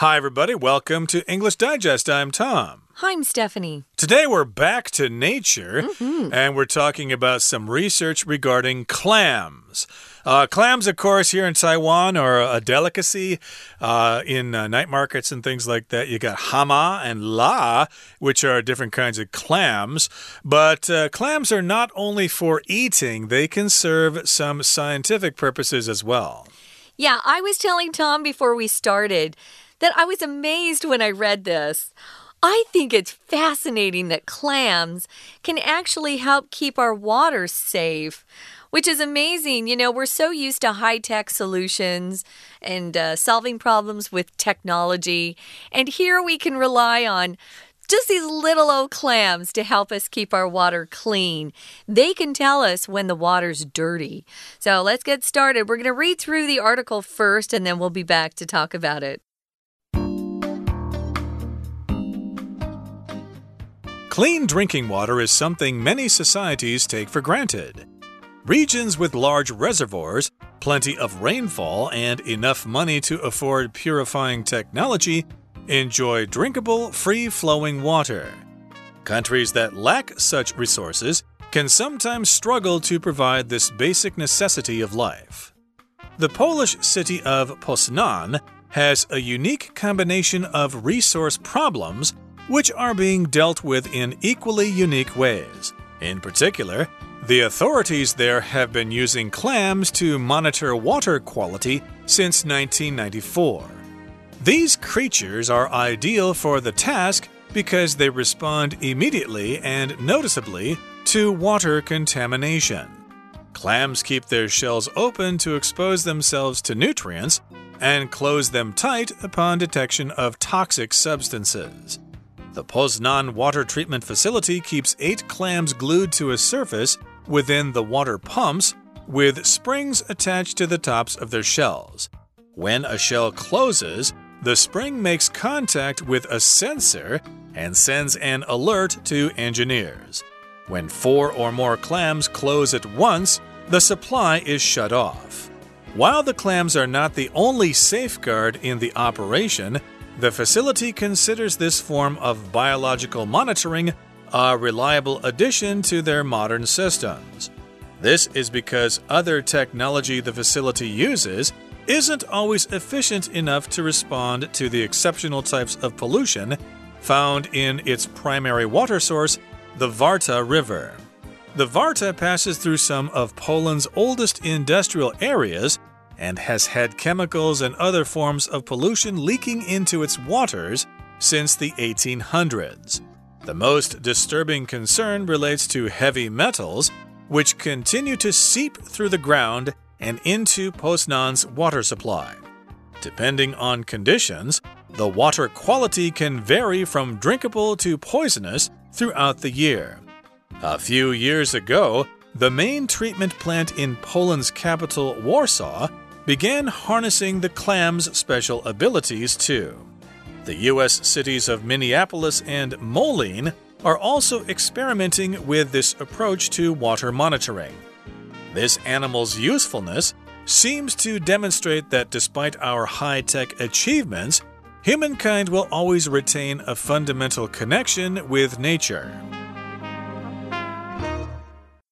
Hi, everybody. Welcome to English Digest. I'm Tom. Hi, I'm Stephanie. Today we're back to nature mm -hmm. and we're talking about some research regarding clams. Uh, clams, of course, here in Taiwan are a delicacy uh, in uh, night markets and things like that. You got hama and la, which are different kinds of clams. But uh, clams are not only for eating, they can serve some scientific purposes as well. Yeah, I was telling Tom before we started that I was amazed when I read this. I think it's fascinating that clams can actually help keep our water safe, which is amazing. You know, we're so used to high tech solutions and uh, solving problems with technology, and here we can rely on just these little old clams to help us keep our water clean. They can tell us when the water's dirty. So let's get started. We're going to read through the article first, and then we'll be back to talk about it. Clean drinking water is something many societies take for granted. Regions with large reservoirs, plenty of rainfall, and enough money to afford purifying technology enjoy drinkable, free flowing water. Countries that lack such resources can sometimes struggle to provide this basic necessity of life. The Polish city of Poznan has a unique combination of resource problems which are being dealt with in equally unique ways. In particular, the authorities there have been using clams to monitor water quality since 1994. These creatures are ideal for the task because they respond immediately and noticeably to water contamination. Clams keep their shells open to expose themselves to nutrients and close them tight upon detection of toxic substances. The Poznan water treatment facility keeps eight clams glued to a surface within the water pumps with springs attached to the tops of their shells. When a shell closes, the spring makes contact with a sensor and sends an alert to engineers. When four or more clams close at once, the supply is shut off. While the clams are not the only safeguard in the operation, the facility considers this form of biological monitoring a reliable addition to their modern systems. This is because other technology the facility uses isn't always efficient enough to respond to the exceptional types of pollution found in its primary water source, the Warta River. The Warta passes through some of Poland's oldest industrial areas and has had chemicals and other forms of pollution leaking into its waters since the 1800s. The most disturbing concern relates to heavy metals, which continue to seep through the ground and into Poznan's water supply. Depending on conditions, the water quality can vary from drinkable to poisonous throughout the year. A few years ago, the main treatment plant in Poland's capital, Warsaw, began harnessing the clam's special abilities too. The U.S. cities of Minneapolis and Moline are also experimenting with this approach to water monitoring. This animal's usefulness seems to demonstrate that despite our high tech achievements, humankind will always retain a fundamental connection with nature.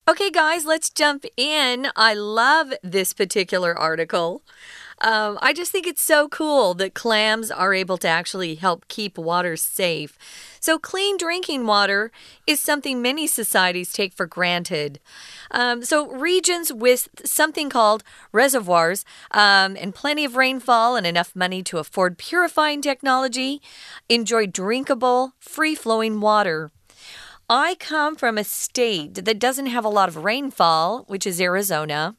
Okay, guys, let's jump in. I love this particular article. Um, I just think it's so cool that clams are able to actually help keep water safe. So, clean drinking water is something many societies take for granted. Um, so, regions with something called reservoirs um, and plenty of rainfall and enough money to afford purifying technology enjoy drinkable, free flowing water. I come from a state that doesn't have a lot of rainfall, which is Arizona.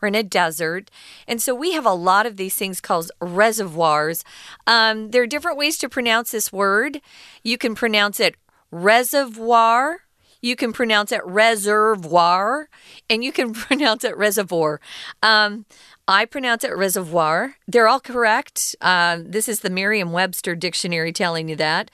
We're in a desert. And so we have a lot of these things called reservoirs. Um, there are different ways to pronounce this word. You can pronounce it reservoir. You can pronounce it reservoir. And you can pronounce it reservoir. Um, I pronounce it reservoir. They're all correct. Uh, this is the Merriam Webster dictionary telling you that.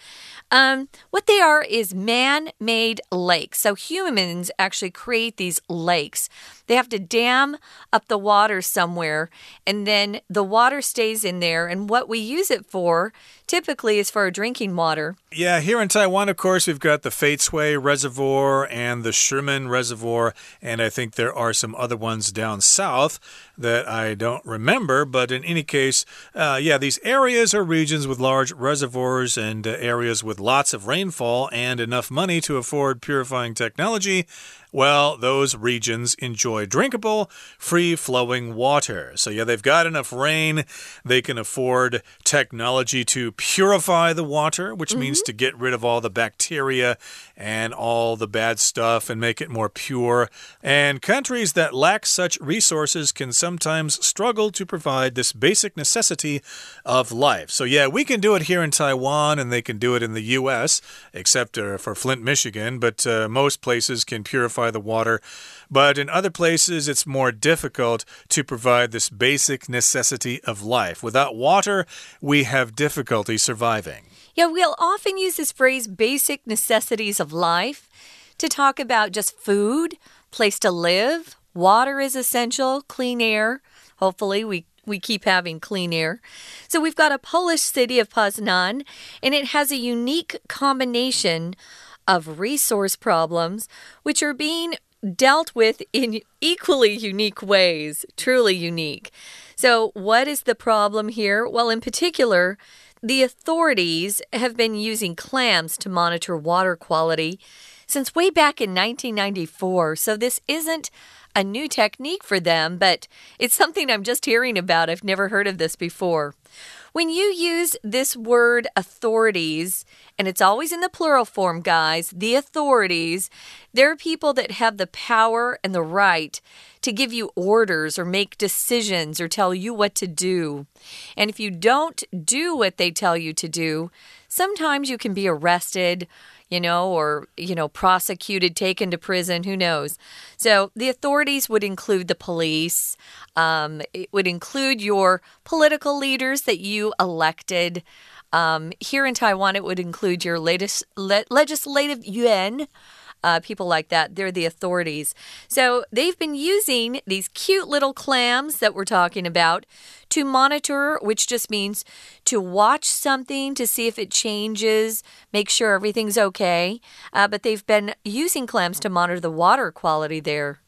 Um, what they are is man made lakes. So humans actually create these lakes. They have to dam up the water somewhere, and then the water stays in there. And what we use it for typically is for drinking water. Yeah, here in Taiwan, of course, we've got the Feitsui Reservoir and the Shimen Reservoir, and I think there are some other ones down south that I don't remember. But in any case, uh, yeah, these areas are regions with large reservoirs and uh, areas with lots of rainfall and enough money to afford purifying technology well, those regions enjoy drinkable, free flowing water. So, yeah, they've got enough rain. They can afford technology to purify the water, which mm -hmm. means to get rid of all the bacteria and all the bad stuff and make it more pure. And countries that lack such resources can sometimes struggle to provide this basic necessity of life. So, yeah, we can do it here in Taiwan and they can do it in the U.S., except uh, for Flint, Michigan, but uh, most places can purify the water. But in other places, it's more difficult to provide this basic necessity of life. Without water, we have difficulty surviving. Yeah, we'll often use this phrase basic necessities of life to talk about just food, place to live, water is essential, clean air. Hopefully, we we keep having clean air. So we've got a Polish city of Poznan, and it has a unique combination of resource problems, which are being dealt with in equally unique ways, truly unique. So, what is the problem here? Well, in particular, the authorities have been using clams to monitor water quality since way back in 1994. So, this isn't a new technique for them, but it's something I'm just hearing about. I've never heard of this before. When you use this word authorities, and it's always in the plural form, guys, the authorities, there are people that have the power and the right to give you orders or make decisions or tell you what to do. And if you don't do what they tell you to do, sometimes you can be arrested you know, or, you know, prosecuted, taken to prison, who knows. So the authorities would include the police, um, it would include your political leaders that you elected. Um, here in Taiwan, it would include your latest le legislative yuan uh, people like that. They're the authorities. So they've been using these cute little clams that we're talking about to monitor, which just means to watch something to see if it changes, make sure everything's okay. Uh, but they've been using clams to monitor the water quality there.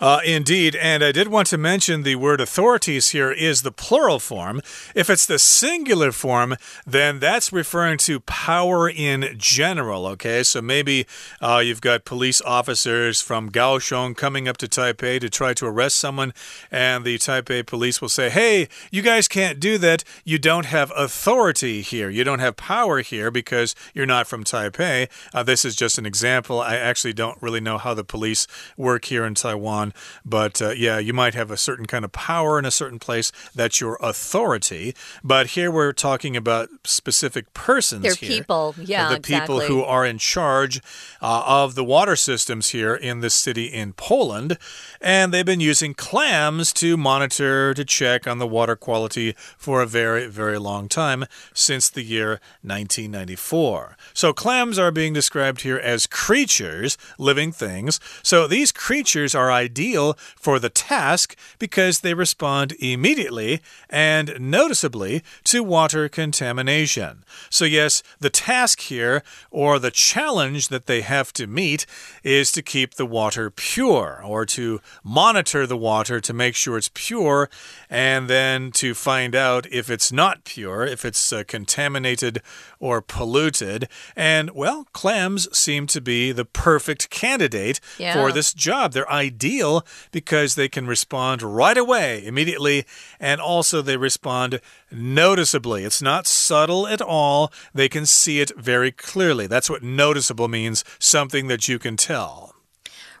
Uh, indeed, and I did want to mention the word authorities here is the plural form. If it's the singular form, then that's referring to power in general, okay? So maybe uh, you've got police officers from Kaohsiung coming up to Taipei to try to arrest someone, and the Taipei police will say, hey, you guys can't do that. You don't have authority here. You don't have power here because you're not from Taipei. Uh, this is just an example. I actually don't really know how the police work here in Taiwan on. But uh, yeah, you might have a certain kind of power in a certain place. That's your authority. But here we're talking about specific persons. They're here, people, yeah. The exactly. people who are in charge uh, of the water systems here in this city in Poland. And they've been using clams to monitor, to check on the water quality for a very, very long time since the year 1994. So clams are being described here as creatures, living things. So these creatures are ideal ideal for the task because they respond immediately and noticeably to water contamination. So, yes, the task here, or the challenge that they have to meet, is to keep the water pure or to monitor the water to make sure it's pure and then to find out if it's not pure, if it's uh, contaminated or polluted. And, well, clams seem to be the perfect candidate yeah. for this job. They're ideal because they can respond right away, immediately, and also they respond noticeably. It's not subtle at all. They can see it very clearly. That's what noticeable means something that you can tell.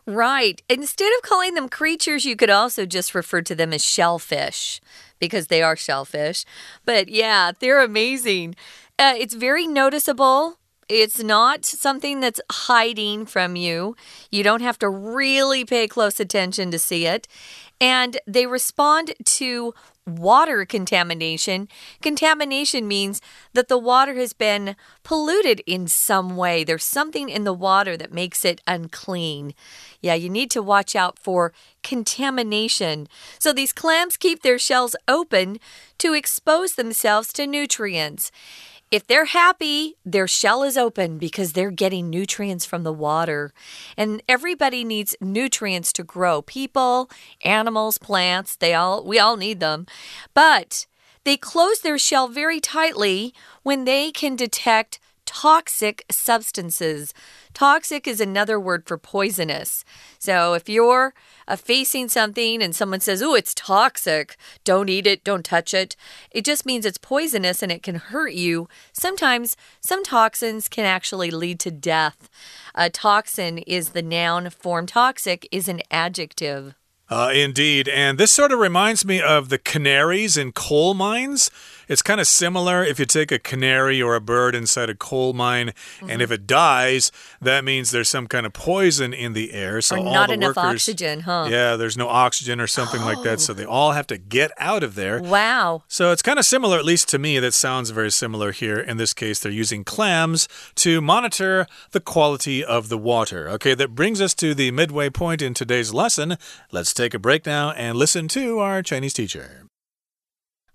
Right. Instead of calling them creatures, you could also just refer to them as shellfish because they are shellfish. But yeah, they're amazing. Uh, it's very noticeable It's not something that's hiding from you. You don't have to really pay close attention to see it. And they respond to water contamination. Contamination means that the water has been polluted in some way. There's something in the water that makes it unclean. Yeah, you need to watch out for contamination. So these clams keep their shells open to expose themselves to nutrients. If they're happy, their shell is open because they're getting nutrients from the water. And everybody needs nutrients to grow. People, animals, plants, they all we all need them. But they close their shell very tightly when they can detect toxic substances. Toxic is another word for poisonous. So if you're uh, facing something and someone says, Oh, it's toxic, don't eat it, don't touch it, it just means it's poisonous and it can hurt you. Sometimes some toxins can actually lead to death. A toxin is the noun form, toxic is an adjective. Uh, indeed. And this sort of reminds me of the canaries in coal mines. It's kind of similar if you take a canary or a bird inside a coal mine, mm -hmm. and if it dies, that means there's some kind of poison in the air. So or all not the enough workers, oxygen, huh? Yeah, there's no oxygen or something oh. like that. So they all have to get out of there. Wow. So it's kind of similar, at least to me. That sounds very similar here. In this case, they're using clams to monitor the quality of the water. Okay, that brings us to the midway point in today's lesson. Let's take a break now and listen to our Chinese teacher.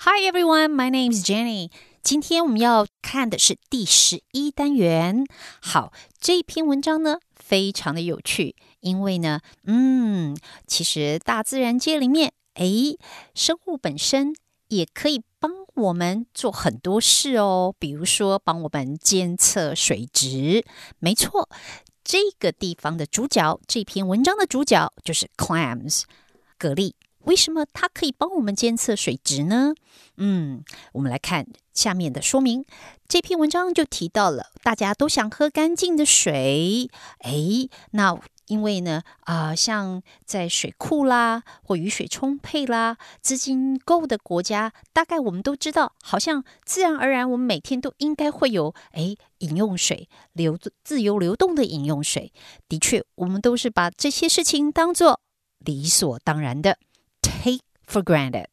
Hi everyone, my name is Jenny. 今天我们要看的是第十一单元。好，这篇文章呢非常的有趣，因为呢，嗯，其实大自然界里面，诶，生物本身也可以帮我们做很多事哦。比如说，帮我们监测水质。没错，这个地方的主角，这篇文章的主角就是 clams，蛤蜊。为什么它可以帮我们监测水质呢？嗯，我们来看下面的说明。这篇文章就提到了，大家都想喝干净的水。诶，那因为呢，啊，像在水库啦，或雨水充沛啦，资金够的国家，大概我们都知道，好像自然而然，我们每天都应该会有诶饮用水流自由流动的饮用水。的确，我们都是把这些事情当做理所当然的。Take for granted。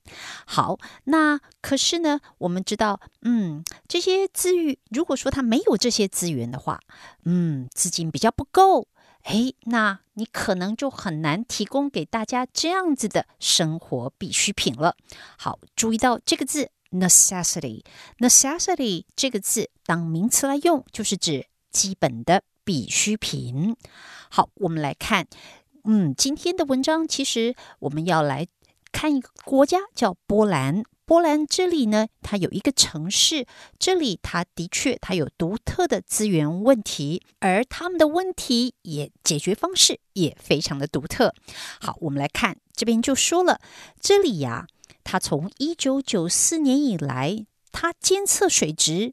好，那可是呢，我们知道，嗯，这些资源，如果说他没有这些资源的话，嗯，资金比较不够，诶，那你可能就很难提供给大家这样子的生活必需品了。好，注意到这个字 necessity，necessity 这个字当名词来用，就是指基本的必需品。好，我们来看。嗯，今天的文章其实我们要来看一个国家叫波兰。波兰这里呢，它有一个城市，这里它的确它有独特的资源问题，而他们的问题也解决方式也非常的独特。好，我们来看这边就说了，这里呀，它从一九九四年以来，它监测水质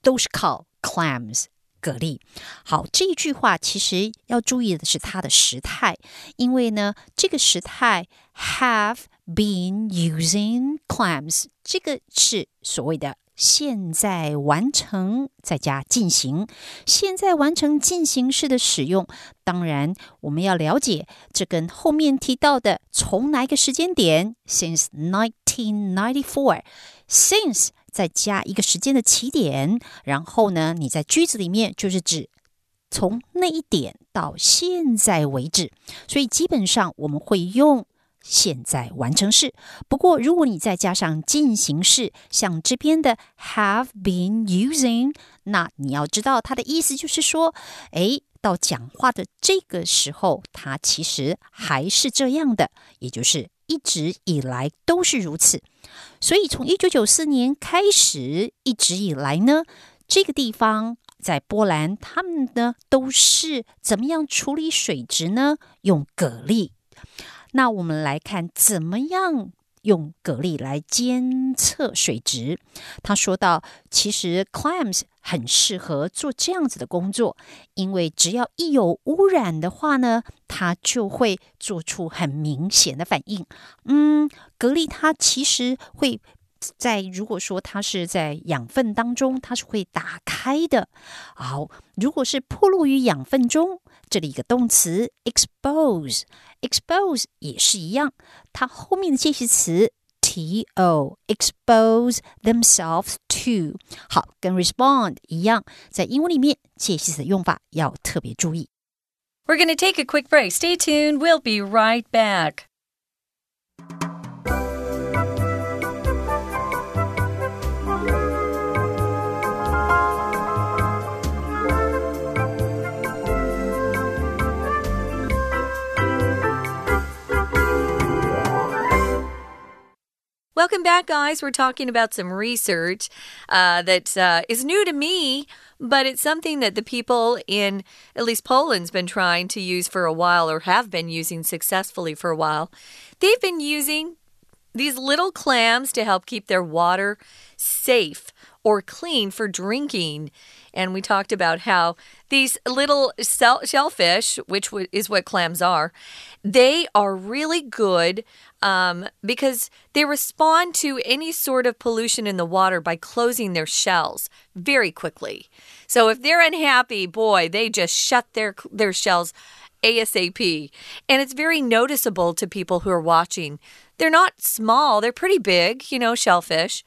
都是靠 clams。蛤蜊，好，这一句话其实要注意的是它的时态，因为呢，这个时态 have been using clams，这个是所谓的现在完成再加进行，现在完成进行式的使用。当然，我们要了解这跟后面提到的从哪个时间点，since nineteen ninety four，since。再加一个时间的起点，然后呢，你在句子里面就是指从那一点到现在为止，所以基本上我们会用现在完成式。不过，如果你再加上进行式，像这边的 have been using，那你要知道它的意思就是说，诶，到讲话的这个时候，它其实还是这样的，也就是一直以来都是如此。所以，从一九九四年开始，一直以来呢，这个地方在波兰，他们呢都是怎么样处理水质呢？用蛤蜊。那我们来看，怎么样？用蛤蜊来监测水质。他说到，其实 clams 很适合做这样子的工作，因为只要一有污染的话呢，它就会做出很明显的反应。嗯，蛤蜊它其实会在如果说它是在养分当中，它是会打开的。好，如果是暴露于养分中，这里一个动词 expose，expose 也是一样，它后面的介系词 to expose themselves to，好，跟 respond 一样，在英文里面介系词的用法要特别注意。We're going to take a quick break. Stay tuned. We'll be right back. Welcome back, guys. We're talking about some research uh, that uh, is new to me, but it's something that the people in at least Poland's been trying to use for a while or have been using successfully for a while. They've been using these little clams to help keep their water safe or clean for drinking. And we talked about how these little shellfish, which is what clams are, they are really good um, because they respond to any sort of pollution in the water by closing their shells very quickly. So if they're unhappy, boy, they just shut their their shells ASAP. And it's very noticeable to people who are watching. They're not small, they're pretty big, you know, shellfish.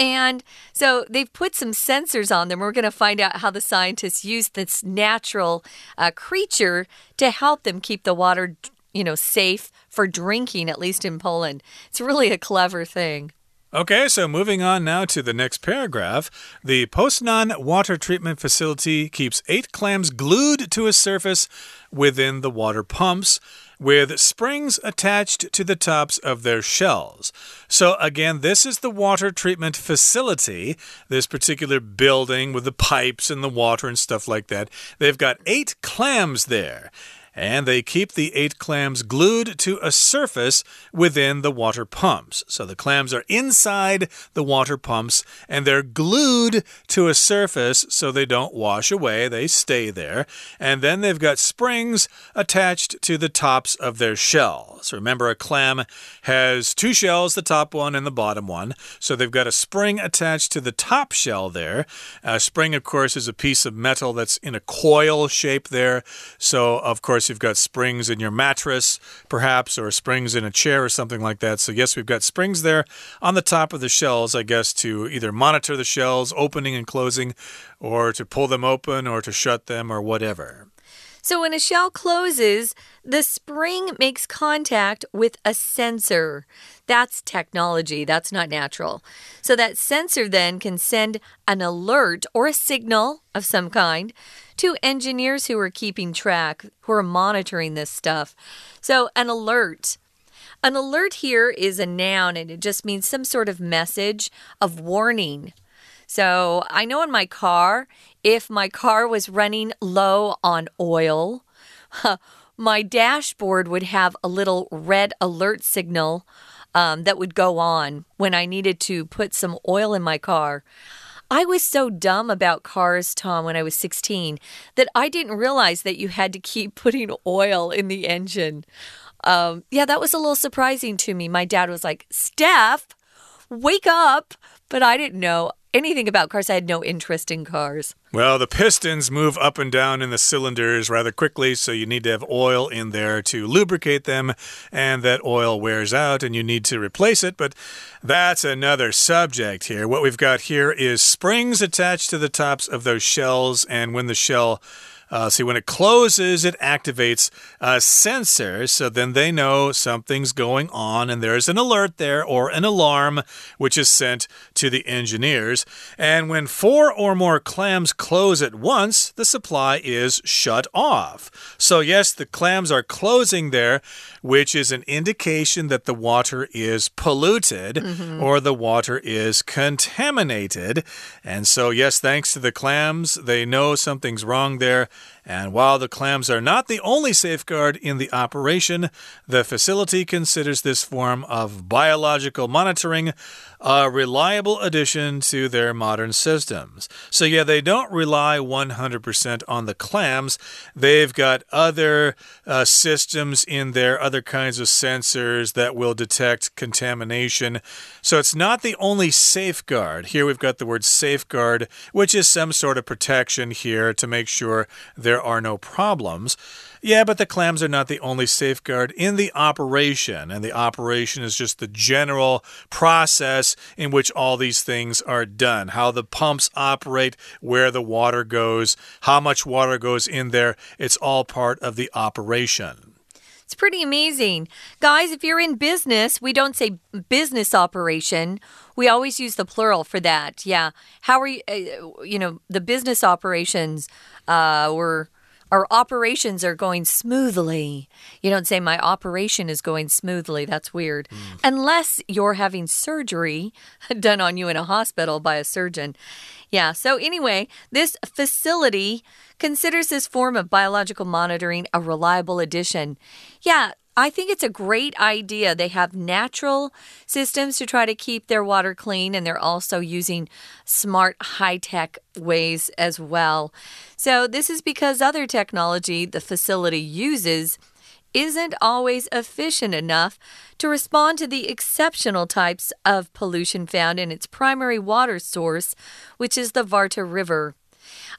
And so they've put some sensors on them. We're going to find out how the scientists use this natural uh, creature to help them keep the water, you know, safe for drinking, at least in Poland. It's really a clever thing. Okay, so moving on now to the next paragraph. The Poznan water treatment facility keeps eight clams glued to a surface within the water pumps with springs attached to the tops of their shells. So, again, this is the water treatment facility, this particular building with the pipes and the water and stuff like that. They've got eight clams there and they keep the eight clams glued to a surface within the water pumps. So the clams are inside the water pumps and they're glued to a surface so they don't wash away, they stay there. And then they've got springs attached to the tops of their shells. Remember, a clam has two shells, the top one and the bottom one. So they've got a spring attached to the top shell there. A spring, of course, is a piece of metal that's in a coil shape there. So, of course, you've got springs in your mattress, perhaps, or springs in a chair or something like that. So, yes, we've got springs there on the top of the shells, I guess, to either monitor the shells opening and closing, or to pull them open, or to shut them, or whatever. So when a shell closes, the spring makes contact with a sensor. That's technology, that's not natural. So that sensor then can send an alert or a signal of some kind to engineers who are keeping track, who are monitoring this stuff. So an alert. An alert here is a noun and it just means some sort of message of warning. So I know in my car, if my car was running low on oil, my dashboard would have a little red alert signal um, that would go on when I needed to put some oil in my car. I was so dumb about cars, Tom, when I was 16 that I didn't realize that you had to keep putting oil in the engine. Um, yeah, that was a little surprising to me. My dad was like, Steph, wake up. But I didn't know anything about cars. I had no interest in cars. Well, the pistons move up and down in the cylinders rather quickly, so you need to have oil in there to lubricate them, and that oil wears out and you need to replace it. But that's another subject here. What we've got here is springs attached to the tops of those shells, and when the shell uh, see, when it closes, it activates a sensor. So then they know something's going on, and there's an alert there or an alarm, which is sent to the engineers. And when four or more clams close at once, the supply is shut off. So, yes, the clams are closing there, which is an indication that the water is polluted mm -hmm. or the water is contaminated. And so, yes, thanks to the clams, they know something's wrong there And while the clams are not the only safeguard in the operation, the facility considers this form of biological monitoring a reliable addition to their modern systems. So, yeah, they don't rely 100% on the clams. They've got other uh, systems in there, other kinds of sensors that will detect contamination. So, it's not the only safeguard. Here we've got the word safeguard, which is some sort of protection here to make sure there are no problems. Yeah, but the clams are not the only safeguard in the operation, and the operation is just the general process in which all these things are done. How the pumps operate, where the water goes, how much water goes in there, it's all part of the operation. It's pretty amazing. Guys, if you're in business, we don't say business operation. We always use the plural for that. Yeah. How are you, uh, you know, the business operations uh, were our operations are going smoothly. You don't say, My operation is going smoothly. That's weird. Mm. Unless you're having surgery done on you in a hospital by a surgeon. Yeah, so anyway, this facility considers this form of biological monitoring a reliable addition. Yeah, I think it's a great idea. They have natural systems to try to keep their water clean, and they're also using smart, high tech ways as well. So, this is because other technology the facility uses isn't always efficient enough to respond to the exceptional types of pollution found in its primary water source, which is the Warta River.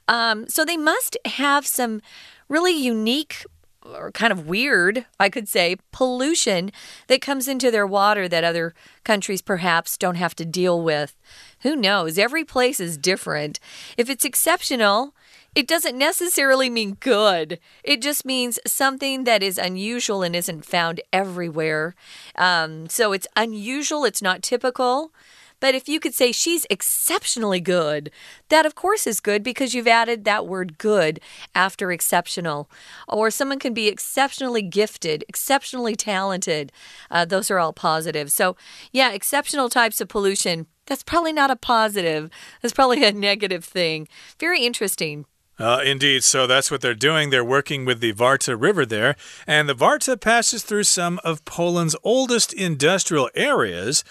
Um, so, they must have some really unique or kind of weird, I could say, pollution that comes into their water that other countries perhaps don't have to deal with. Who knows? Every place is different. If it's exceptional, it doesn't necessarily mean good. It just means something that is unusual and isn't found everywhere. Um, so it's unusual, it's not typical. But if you could say she's exceptionally good, that of course is good because you've added that word good after exceptional. Or someone can be exceptionally gifted, exceptionally talented. Uh, those are all positive. So, yeah, exceptional types of pollution. That's probably not a positive. That's probably a negative thing. Very interesting. Uh, indeed. So that's what they're doing. They're working with the Warta River there. And the Warta passes through some of Poland's oldest industrial areas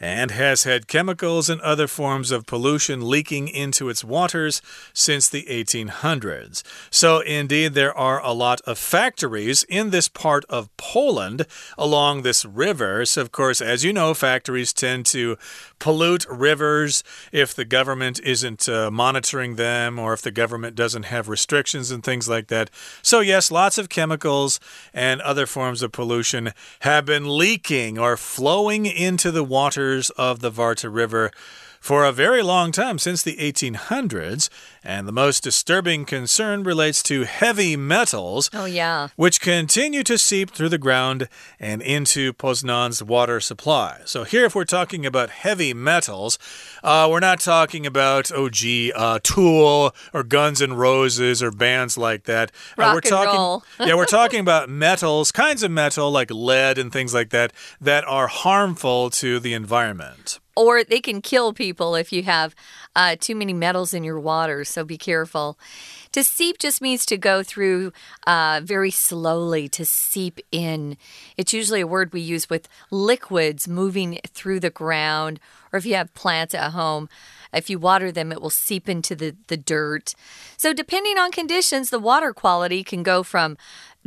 and has had chemicals and other forms of pollution leaking into its waters since the 1800s. So, indeed, there are a lot of factories in this part of Poland along this river. So, of course, as you know, factories tend to pollute rivers if the government isn't uh, monitoring them or if the government doesn't have restrictions and things like that. So, yes, lots of chemicals and other forms of pollution have been leaking or flowing into the waters of the Warta River for a very long time, since the 1800s. And the most disturbing concern relates to heavy metals. Oh, yeah. Which continue to seep through the ground and into Poznan's water supply. So, here, if we're talking about heavy metals, uh, we're not talking about, oh, gee, uh, Tool or Guns N' Roses or bands like that. Rock uh, we're talking, roll. yeah, we're talking about metals, kinds of metal like lead and things like that, that are harmful to the environment or they can kill people if you have uh, too many metals in your water. So be careful. To seep just means to go through uh, very slowly, to seep in. It's usually a word we use with liquids moving through the ground, or if you have plants at home. If you water them, it will seep into the, the dirt. So, depending on conditions, the water quality can go from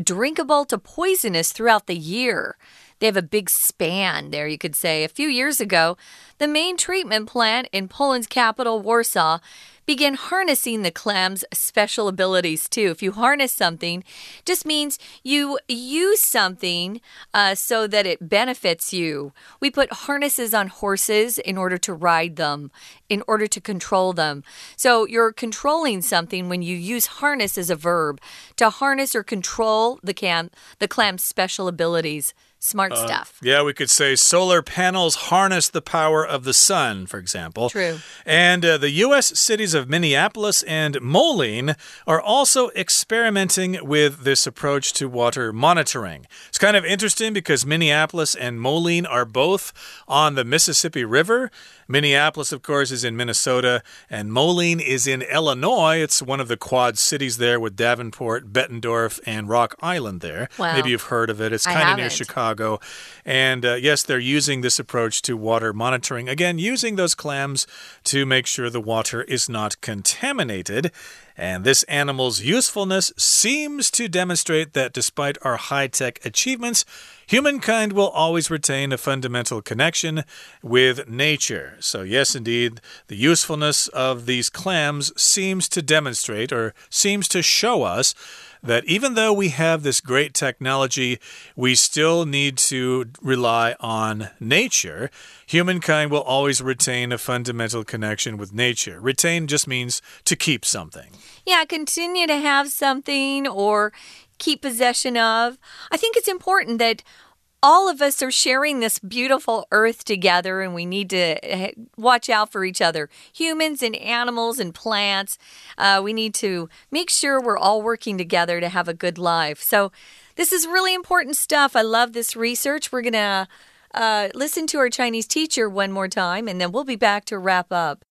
drinkable to poisonous throughout the year. They have a big span there, you could say. A few years ago, the main treatment plant in Poland's capital, Warsaw, began harnessing the clam's special abilities too. If you harness something, just means you use something uh, so that it benefits you. We put harnesses on horses in order to ride them, in order to control them. So you're controlling something when you use harness as a verb to harness or control the clam, the clam's special abilities. Smart uh, stuff. Yeah, we could say solar panels harness the power of the sun, for example. True. And uh, the U.S. cities of Minneapolis and Moline are also experimenting with this approach to water monitoring. It's kind of interesting because Minneapolis and Moline are both on the Mississippi River. Minneapolis, of course, is in Minnesota, and Moline is in Illinois. It's one of the quad cities there with Davenport, Bettendorf, and Rock Island there. Wow. Maybe you've heard of it. It's kind of near. Chicago. And uh, yes, they're using this approach to water monitoring. Again, using those clams to make sure the water is not contaminated. And this animal's usefulness seems to demonstrate that despite our high tech achievements, humankind will always retain a fundamental connection with nature. So, yes, indeed, the usefulness of these clams seems to demonstrate or seems to show us that even though we have this great technology, we still need to rely on nature. Humankind will always retain a fundamental connection with nature. Retain just means to keep something. Yeah, continue to have something or keep possession of. I think it's important that all of us are sharing this beautiful earth together and we need to eh, watch out for each other humans and animals and plants. Uh, we need to make sure we're all working together to have a good life. So this is really important stuff. I love this research. We're gonna uh, listen to our chinese teacher one more time and then we'll be back to wrap up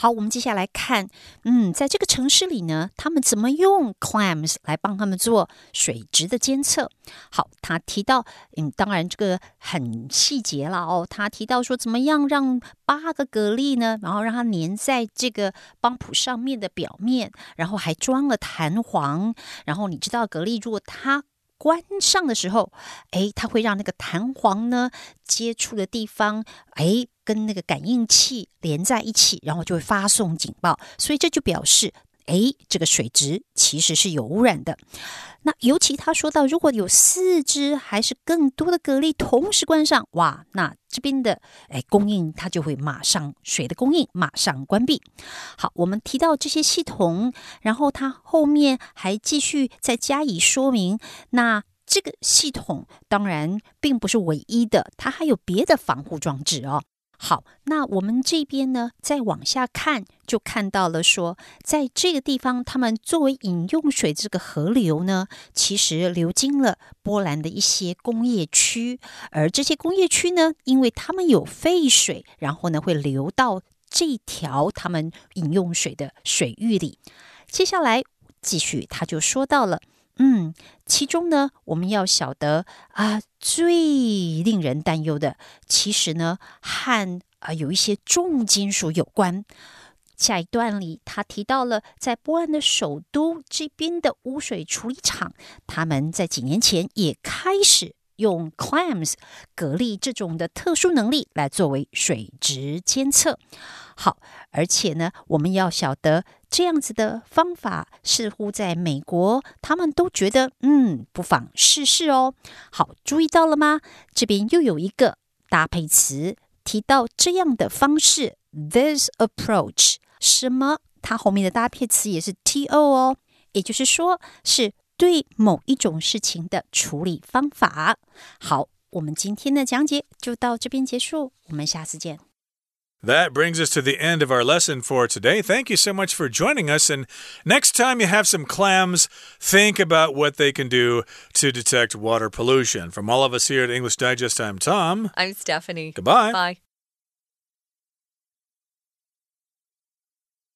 好，我们接下来看，嗯，在这个城市里呢，他们怎么用 clams 来帮他们做水质的监测？好，他提到，嗯，当然这个很细节了哦。他提到说，怎么样让八个蛤蜊呢，然后让它粘在这个帮浦上面的表面，然后还装了弹簧，然后你知道蛤蜊如果它关上的时候，诶，它会让那个弹簧呢接触的地方，诶，跟那个感应器连在一起，然后就会发送警报。所以这就表示，诶，这个水质其实是有污染的。那尤其他说到，如果有四只还是更多的蛤蜊同时关上，哇，那这边的诶供应它就会马上水的供应马上关闭。好，我们提到这些系统，然后它后面还继续再加以说明。那这个系统当然并不是唯一的，它还有别的防护装置哦。好，那我们这边呢，再往下看，就看到了说，在这个地方，他们作为饮用水这个河流呢，其实流经了波兰的一些工业区，而这些工业区呢，因为他们有废水，然后呢会流到这条他们饮用水的水域里。接下来继续，他就说到了。嗯，其中呢，我们要晓得啊，最令人担忧的，其实呢，和啊有一些重金属有关。下一段里，他提到了在波兰的首都这边的污水处理厂，他们在几年前也开始用 clams 蛤蜊这种的特殊能力来作为水质监测。好，而且呢，我们要晓得这样子的方法，似乎在美国他们都觉得，嗯，不妨试试哦。好，注意到了吗？这边又有一个搭配词提到这样的方式，this approach，什么？它后面的搭配词也是 to 哦，也就是说是对某一种事情的处理方法。好，我们今天的讲解就到这边结束，我们下次见。 That brings us to the end of our lesson for today. Thank you so much for joining us. And next time you have some clams, think about what they can do to detect water pollution. From all of us here at English Digest, I'm Tom. i'm stephanie Goodbye. bye